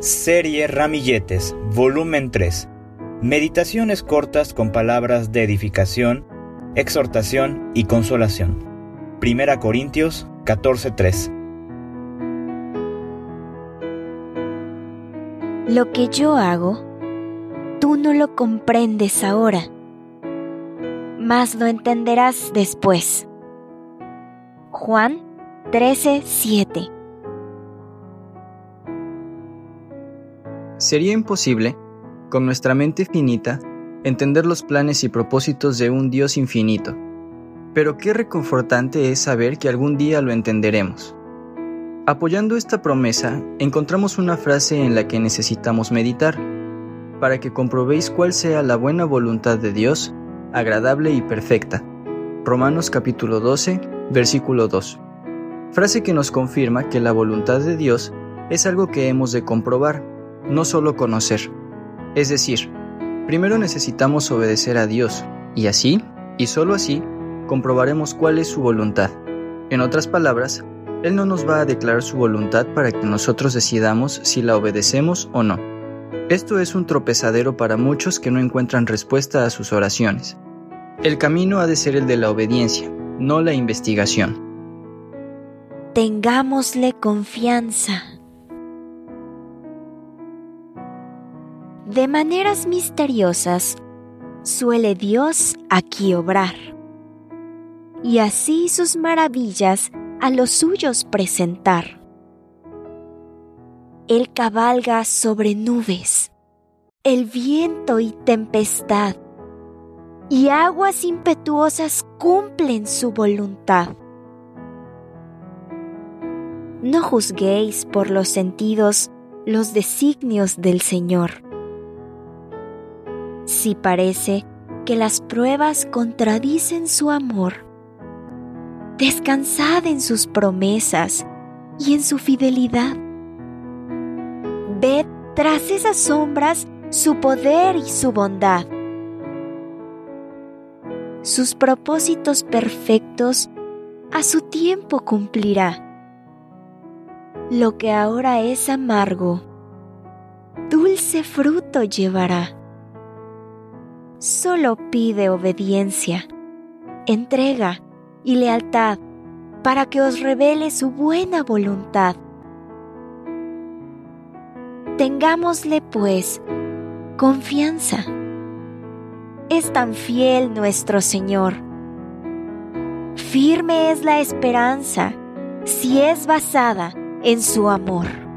Serie Ramilletes, volumen 3. Meditaciones cortas con palabras de edificación, exhortación y consolación. Primera Corintios 14:3. Lo que yo hago, tú no lo comprendes ahora, mas lo entenderás después. Juan 13:7 Sería imposible, con nuestra mente finita, entender los planes y propósitos de un Dios infinito. Pero qué reconfortante es saber que algún día lo entenderemos. Apoyando esta promesa, encontramos una frase en la que necesitamos meditar, para que comprobéis cuál sea la buena voluntad de Dios, agradable y perfecta. Romanos capítulo 12, versículo 2. Frase que nos confirma que la voluntad de Dios es algo que hemos de comprobar, no solo conocer. Es decir, primero necesitamos obedecer a Dios, y así, y solo así, comprobaremos cuál es su voluntad. En otras palabras, Él no nos va a declarar su voluntad para que nosotros decidamos si la obedecemos o no. Esto es un tropezadero para muchos que no encuentran respuesta a sus oraciones. El camino ha de ser el de la obediencia, no la investigación. Tengámosle confianza. De maneras misteriosas suele Dios aquí obrar, y así sus maravillas a los suyos presentar. Él cabalga sobre nubes, el viento y tempestad, y aguas impetuosas cumplen su voluntad. No juzguéis por los sentidos los designios del Señor si parece que las pruebas contradicen su amor. Descansad en sus promesas y en su fidelidad. Ved tras esas sombras su poder y su bondad. Sus propósitos perfectos a su tiempo cumplirá. Lo que ahora es amargo, dulce fruto llevará solo pide obediencia, entrega y lealtad para que os revele su buena voluntad. Tengámosle, pues, confianza. Es tan fiel nuestro Señor. Firme es la esperanza si es basada en su amor.